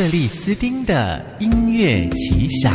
克里斯丁的音乐奇想，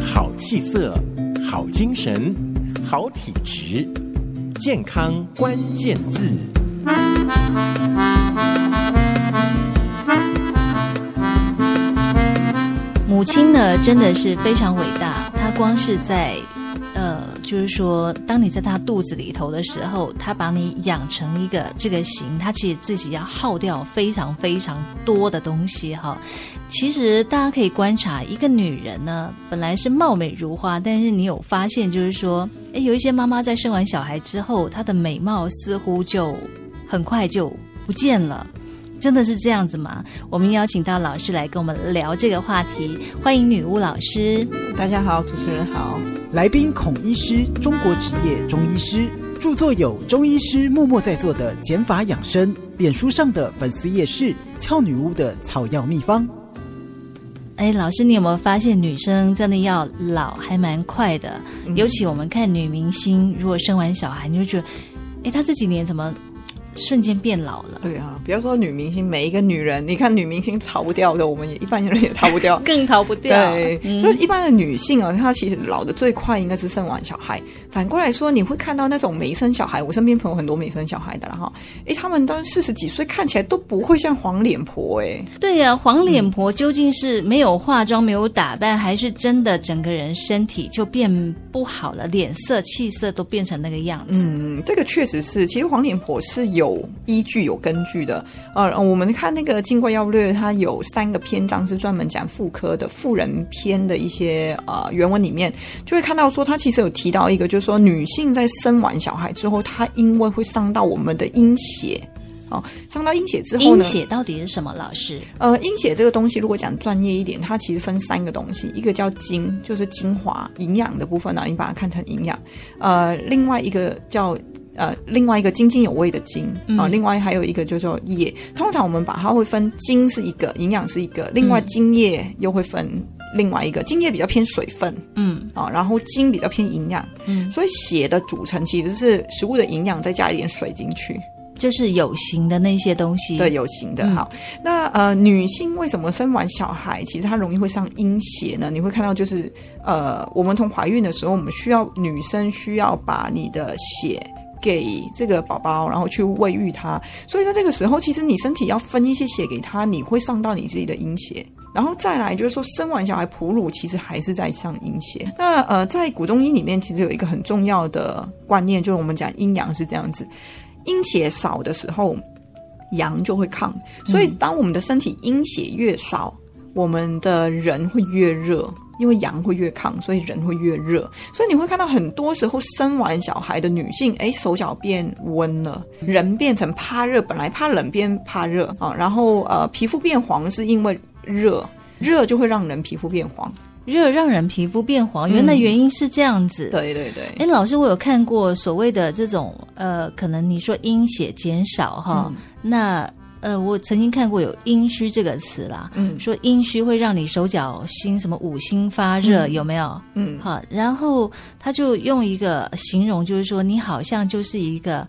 好气色，好精神，好体质，健康关键字。母亲呢，真的是非常伟大，她光是在。就是说，当你在他肚子里头的时候，他把你养成一个这个型，他其实自己要耗掉非常非常多的东西哈。其实大家可以观察，一个女人呢，本来是貌美如花，但是你有发现，就是说，诶，有一些妈妈在生完小孩之后，她的美貌似乎就很快就不见了。真的是这样子吗？我们邀请到老师来跟我们聊这个话题，欢迎女巫老师。大家好，主持人好。来宾孔医师，中国职业中医师，著作有《中医师默默在做的减法养生》，脸书上的粉丝夜市“俏女巫”的草药秘方。哎，老师，你有没有发现女生真的要老还蛮快的？嗯、尤其我们看女明星，如果生完小孩，你就觉得，哎，她这几年怎么？瞬间变老了。对啊，比方说女明星，每一个女人，你看女明星逃不掉的，我们也一般人也逃不掉，更逃不掉。对，嗯、就一般的女性啊，她其实老的最快，应该是生完小孩。反过来说，你会看到那种没生小孩，我身边朋友很多没生小孩的了哈。哎，他们都四十几岁，看起来都不会像黄脸婆哎。对呀、啊，黄脸婆究竟是没有化妆、没有打扮，还是真的整个人身体就变不好了，脸色、气色都变成那个样子？嗯，这个确实是。其实黄脸婆是有。有依据、有根据的。呃，我们看那个《金匮要略》，它有三个篇章是专门讲妇科的妇人篇的一些呃原文里面，就会看到说，它其实有提到一个，就是说女性在生完小孩之后，她因为会伤到我们的阴血，哦，伤到阴血之后呢，阴血到底是什么？老师，呃，阴血这个东西，如果讲专业一点，它其实分三个东西，一个叫精，就是精华营养的部分呢，啊，你把它看成营养，呃，另外一个叫。呃，另外一个津津有味的津啊，另外还有一个就是说液。通常我们把它会分津是一个，营养是一个，另外津液又会分另外一个。津液比较偏水分，嗯啊，然后津比较偏营养，嗯，所以血的组成其实是食物的营养再加一点水进去，就是有形的那些东西。对，有形的。好，那呃，女性为什么生完小孩其实她容易会上阴血呢？你会看到就是呃，我们从怀孕的时候，我们需要女生需要把你的血。给这个宝宝，然后去喂育他，所以在这个时候，其实你身体要分一些血给他，你会上到你自己的阴血。然后再来就是说，生完小孩哺乳，其实还是在上阴血。那呃，在古中医里面，其实有一个很重要的观念，就是我们讲阴阳是这样子：阴血少的时候，阳就会亢。所以当我们的身体阴血越少，我们的人会越热。因为阳会越亢，所以人会越热，所以你会看到很多时候生完小孩的女性，哎，手脚变温了，人变成怕热，本来怕冷变怕热啊，然后呃，皮肤变黄是因为热，热就会让人皮肤变黄，热让人皮肤变黄，原来原因是这样子。嗯、对对对，哎，老师，我有看过所谓的这种呃，可能你说阴血减少哈，嗯、那。呃，我曾经看过有阴虚这个词啦，嗯，说阴虚会让你手脚心什么五心发热，嗯、有没有？嗯，好，然后他就用一个形容，就是说你好像就是一个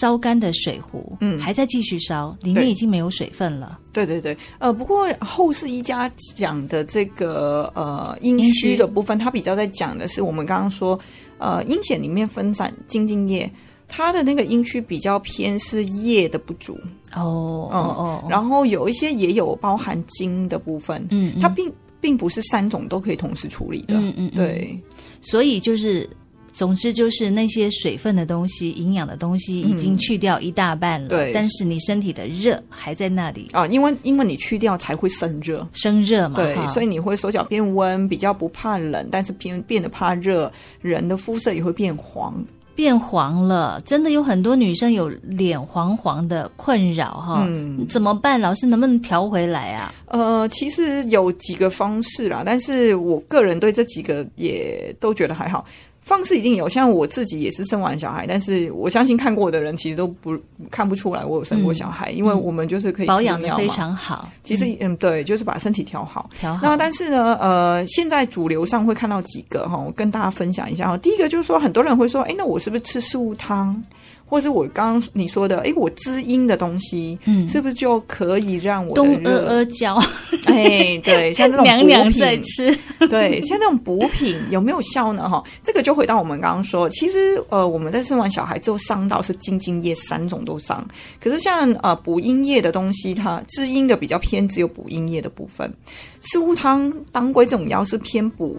烧干的水壶，嗯，还在继续烧，里面已经没有水分了。对对对，呃，不过后世医家讲的这个呃阴虚的部分，他比较在讲的是我们刚刚说，呃，阴血里面分散精津液。它的那个阴虚比较偏是液的不足。哦，哦哦，然后有一些也有包含精的部分，嗯，它并并不是三种都可以同时处理的，嗯嗯，对，所以就是总之就是那些水分的东西、营养的东西已经去掉一大半了，对，但是你身体的热还在那里。啊，因为因为你去掉才会生热，生热嘛，对，所以你会手脚变温，比较不怕冷，但是偏变得怕热，人的肤色也会变黄。变黄了，真的有很多女生有脸黄黄的困扰哈，嗯，怎么办？老师能不能调回来啊？呃，其实有几个方式啦，但是我个人对这几个也都觉得还好。方式一定有，像我自己也是生完小孩，但是我相信看过的人其实都不看不出来我有生过小孩，嗯、因为我们就是可以保养的非常好。其实嗯，对，就是把身体调好。调好。那但是呢，呃，现在主流上会看到几个哈，我跟大家分享一下哈。第一个就是说，很多人会说，哎，那我是不是吃四物汤？或是我刚刚你说的，哎，我滋阴的东西，嗯是不是就可以让我的东阿热？阿胶，哎，对，像这种娘娘补品在吃，对，像这种补品有没有效呢？哈，这个就回到我们刚刚说，其实呃，我们在生完小孩之后伤到是精津液三种都伤，可是像呃补阴液的东西，它滋阴的比较偏只有补阴液的部分，四物汤、当归这种药是偏补。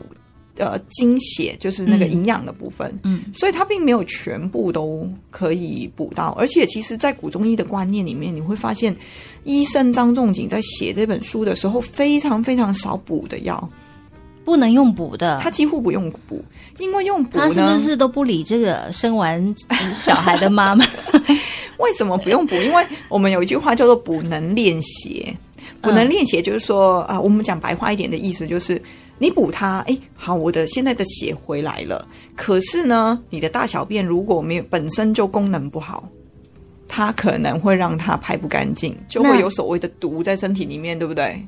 呃，精血就是那个营养的部分，嗯，所以它并没有全部都可以补到，而且其实，在古中医的观念里面，你会发现，医生张仲景在写这本书的时候，非常非常少补的药，不能用补的，他几乎不用补，因为用补他是不是都不理这个生完小孩的妈妈？为什么不用补？因为我们有一句话叫做“补能练邪”，补能练邪就是说啊、呃，我们讲白话一点的意思就是。你补它，哎，好，我的现在的血回来了。可是呢，你的大小便如果没有本身就功能不好，它可能会让它排不干净，就会有所谓的毒在身体里面，对不对？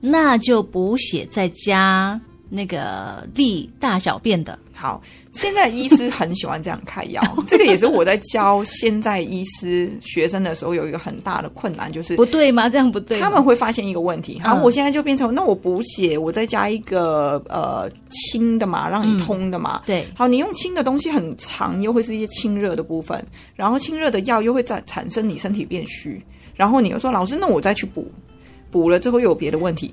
那就补血再加那个利大小便的。好，现在医师很喜欢这样开药，这个也是我在教现在医师学生的时候有一个很大的困难，就是不对吗？这样不对，他们会发现一个问题。好，嗯、我现在就变成那我补血，我再加一个呃清的嘛，让你通的嘛。嗯、对，好，你用清的东西很长，又会是一些清热的部分，然后清热的药又会再产生你身体变虚，然后你又说老师，那我再去补，补了之后又有别的问题，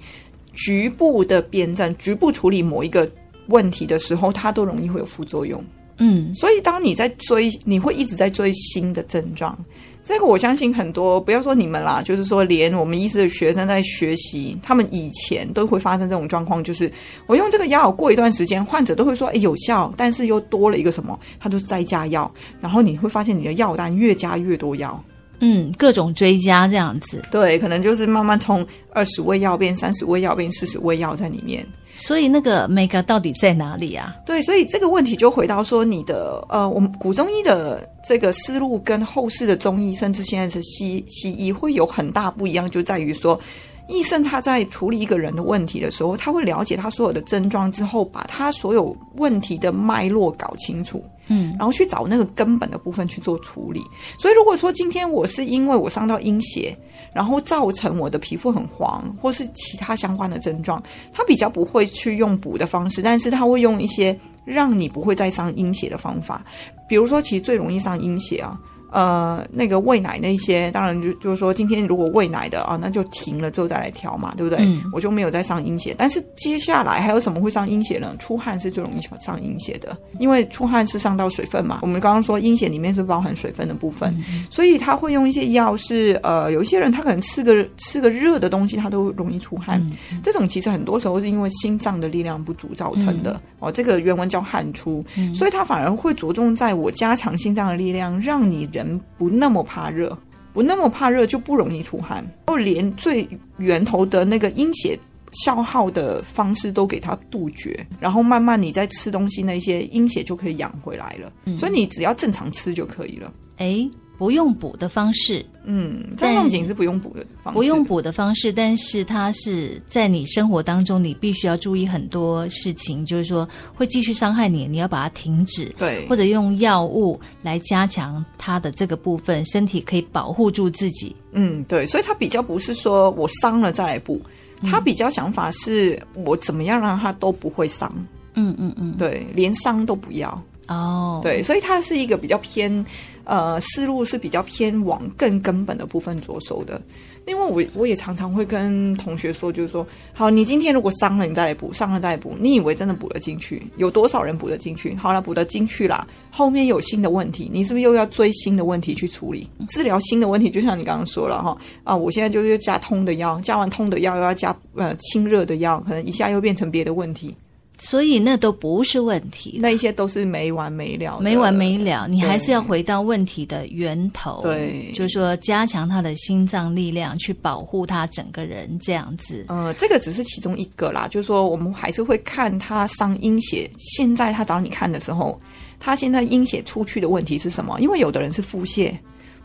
局部的辩证，局部处理某一个。问题的时候，它都容易会有副作用。嗯，所以当你在追，你会一直在追新的症状。这个我相信很多，不要说你们啦，就是说连我们医师的学生在学习，他们以前都会发生这种状况，就是我用这个药，过一段时间，患者都会说，哎，有效，但是又多了一个什么，他就再加药，然后你会发现你的药单越加越多药，嗯，各种追加这样子。对，可能就是慢慢从二十味药变三十味药变四十味药在里面。所以那个 mega 到底在哪里啊？对，所以这个问题就回到说，你的呃，我们古中医的这个思路跟后世的中医，甚至现在是西西医，会有很大不一样，就在于说，医生他在处理一个人的问题的时候，他会了解他所有的症状之后，把他所有问题的脉络搞清楚，嗯，然后去找那个根本的部分去做处理。所以如果说今天我是因为我伤到阴血，然后造成我的皮肤很黄，或是其他相关的症状，他比较不会去用补的方式，但是他会用一些让你不会再伤阴血的方法，比如说，其实最容易伤阴血啊。呃，那个喂奶那些，当然就就是说，今天如果喂奶的啊，那就停了之后再来调嘛，对不对？嗯、我就没有再上阴血。但是接下来还有什么会上阴血呢？出汗是最容易上阴血的，因为出汗是上到水分嘛。我们刚刚说阴血里面是包含水分的部分，嗯、所以他会用一些药是呃，有一些人他可能吃个吃个热的东西，他都容易出汗。嗯、这种其实很多时候是因为心脏的力量不足造成的、嗯、哦。这个原文叫汗出，嗯、所以他反而会着重在我加强心脏的力量，让你人。不那么怕热，不那么怕热就不容易出汗。然后连最源头的那个阴血消耗的方式都给它杜绝，然后慢慢你在吃东西，那些阴血就可以养回来了。嗯、所以你只要正常吃就可以了。诶不用补的方式，嗯，张仲景是不用补的方式，不用补的方式，但是它是在你生活当中，你必须要注意很多事情，就是说会继续伤害你，你要把它停止，对，或者用药物来加强它的这个部分，身体可以保护住自己。嗯，对，所以它比较不是说我伤了再来补，它比较想法是我怎么样让它都不会伤，嗯嗯嗯，对，连伤都不要。哦，对，所以它是一个比较偏，呃，思路是比较偏往更根本的部分着手的。因为我我也常常会跟同学说，就是说，好，你今天如果伤了，你再来补，伤了再来补，你以为真的补得进去？有多少人补得进去？好了，补得进去啦，后面有新的问题，你是不是又要追新的问题去处理？治疗新的问题，就像你刚刚说了哈，啊，我现在就是加通的药，加完通的药又要加呃清热的药，可能一下又变成别的问题。所以那都不是问题，那一些都是没完没了，没完没了。你还是要回到问题的源头，对，就是说加强他的心脏力量，去保护他整个人这样子。呃，这个只是其中一个啦，就是说我们还是会看他伤阴血。现在他找你看的时候，他现在阴血出去的问题是什么？因为有的人是腹泻。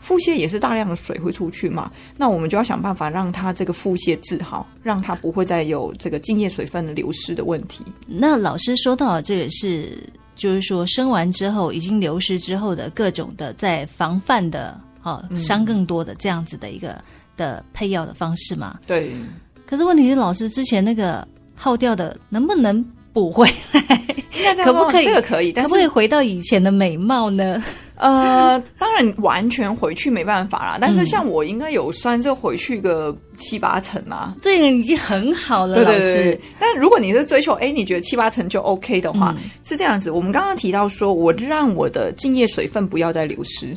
腹泻也是大量的水会出去嘛，那我们就要想办法让它这个腹泻治好，让它不会再有这个津液水分的流失的问题。那老师说到这个是就是说生完之后已经流失之后的各种的在防范的哦伤更多的这样子的一个的配药的方式嘛。对。可是问题是，老师之前那个耗掉的能不能补回来？可不可以？这个可以，但是可不可以回到以前的美貌呢？呃，当然完全回去没办法啦。但是像我应该有算是回去个七八成啦，这个已经很好了。对对对，但如果你是追求，哎，你觉得七八成就 OK 的话，嗯、是这样子。我们刚刚提到说，我让我的精液水分不要再流失。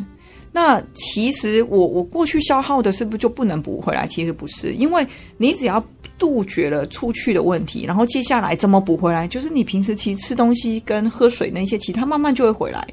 那其实我我过去消耗的是不是就不能补回来？其实不是，因为你只要杜绝了出去的问题，然后接下来怎么补回来？就是你平时其实吃东西跟喝水那些，其实它慢慢就会回来。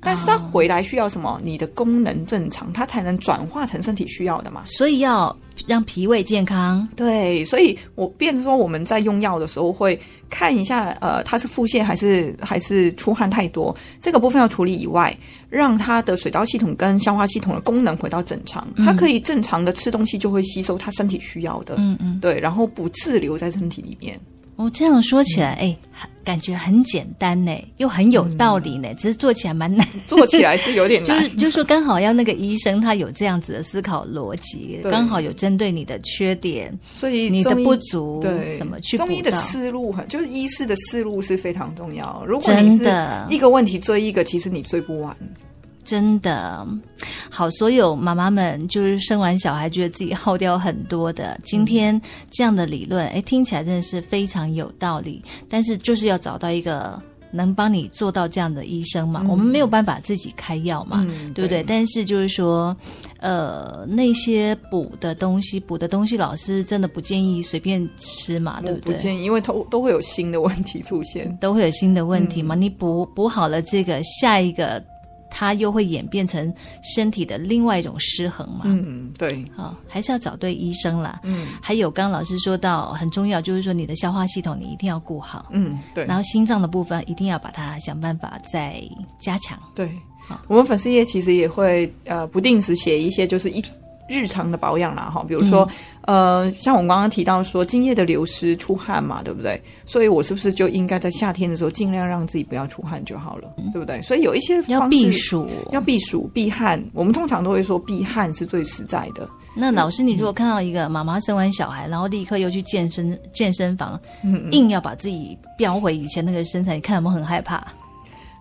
但是它回来需要什么？你的功能正常，它才能转化成身体需要的嘛。所以要。让脾胃健康，对，所以我变成说我们在用药的时候会看一下，呃，它是腹泻还是还是出汗太多，这个部分要处理以外，让它的水道系统跟消化系统的功能回到正常，它可以正常的吃东西，就会吸收它身体需要的，嗯嗯，对，然后不滞留在身体里面。哦，这样说起来，哎、嗯，感觉很简单呢，又很有道理呢，嗯、只是做起来蛮难，做起来是有点 难。就是就是说，刚好要那个医生他有这样子的思考逻辑，刚好有针对你的缺点，所以你的不足对什么。中医的思路很，就是医师的思路是非常重要。如果你是一个问题追一个，其实你追不完。真的好，所有妈妈们就是生完小孩觉得自己耗掉很多的，今天这样的理论，哎，听起来真的是非常有道理。但是就是要找到一个能帮你做到这样的医生嘛，嗯、我们没有办法自己开药嘛，嗯、对不对？对，但是就是说，呃，那些补的东西，补的东西，老师真的不建议随便吃嘛，对不对？不建议，因为都都会有新的问题出现，都会有新的问题嘛。嗯、你补补好了这个，下一个。它又会演变成身体的另外一种失衡嘛？嗯，对，好，还是要找对医生啦。嗯，还有刚刚老师说到很重要，就是说你的消化系统你一定要顾好。嗯，对。然后心脏的部分一定要把它想办法再加强。对，好，我们粉丝页其实也会呃不定时写一些，就是一。日常的保养啦，哈，比如说，嗯、呃，像我们刚刚提到说，精液的流失、出汗嘛，对不对？所以我是不是就应该在夏天的时候尽量让自己不要出汗就好了，嗯、对不对？所以有一些方式要避暑，要避暑、避汗。我们通常都会说避汗是最实在的。那老师，你如果看到一个妈妈生完小孩，然后立刻又去健身健身房，硬要把自己飙回以前那个身材，你看有没有很害怕？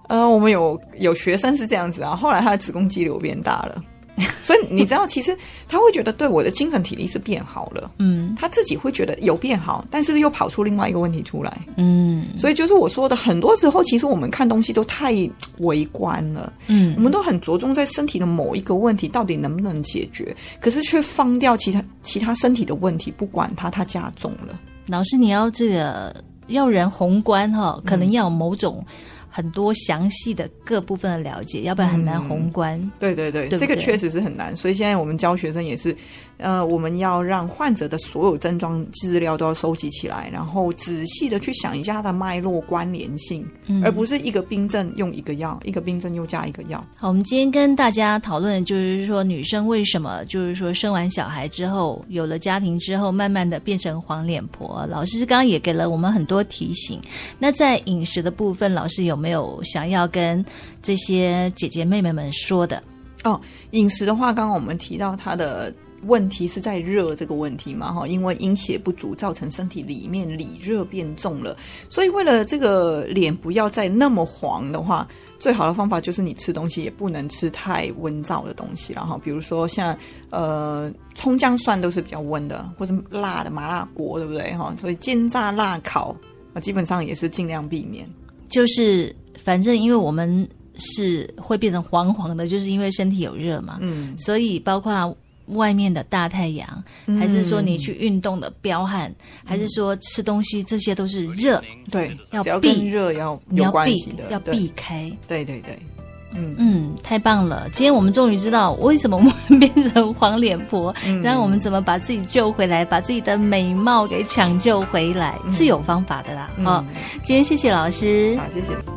呃，我们有有学生是这样子啊，后来他的子宫肌瘤变大了。所以你知道，其实他会觉得对我的精神体力是变好了，嗯，他自己会觉得有变好，但是又跑出另外一个问题出来，嗯，所以就是我说的，很多时候其实我们看东西都太微观了，嗯，我们都很着重在身体的某一个问题到底能不能解决，可是却放掉其他其他身体的问题，不管它，它加重了。老师，你要这个要人宏观哈，可能要有某种。很多详细的各部分的了解，要不然很难宏观。嗯、对对对，对对，这个确实是很难。所以现在我们教学生也是，呃，我们要让患者的所有症状资料都要收集起来，然后仔细的去想一下它的脉络关联性，嗯、而不是一个病症用一个药，一个病症又加一个药。好，我们今天跟大家讨论的就是说，女生为什么就是说生完小孩之后，有了家庭之后，慢慢的变成黄脸婆。老师刚刚也给了我们很多提醒。那在饮食的部分，老师有没有？没有想要跟这些姐姐妹妹们说的哦。饮食的话，刚刚我们提到它的问题是在热这个问题嘛，哈，因为阴血不足造成身体里面里热变重了，所以为了这个脸不要再那么黄的话，最好的方法就是你吃东西也不能吃太温燥的东西，然后比如说像呃葱姜蒜都是比较温的，或者辣的麻辣锅，对不对哈？所以煎炸辣烤啊，基本上也是尽量避免。就是，反正因为我们是会变成黄黄的，就是因为身体有热嘛。嗯，所以包括外面的大太阳，嗯、还是说你去运动的彪悍，嗯、还是说吃东西，这些都是热。对，要避热要你要避，要避开。对对对。嗯嗯，太棒了！今天我们终于知道为什么我们变成黄脸婆，嗯、然后我们怎么把自己救回来，把自己的美貌给抢救回来，嗯、是有方法的啦。哦，今天谢谢老师，好，谢谢。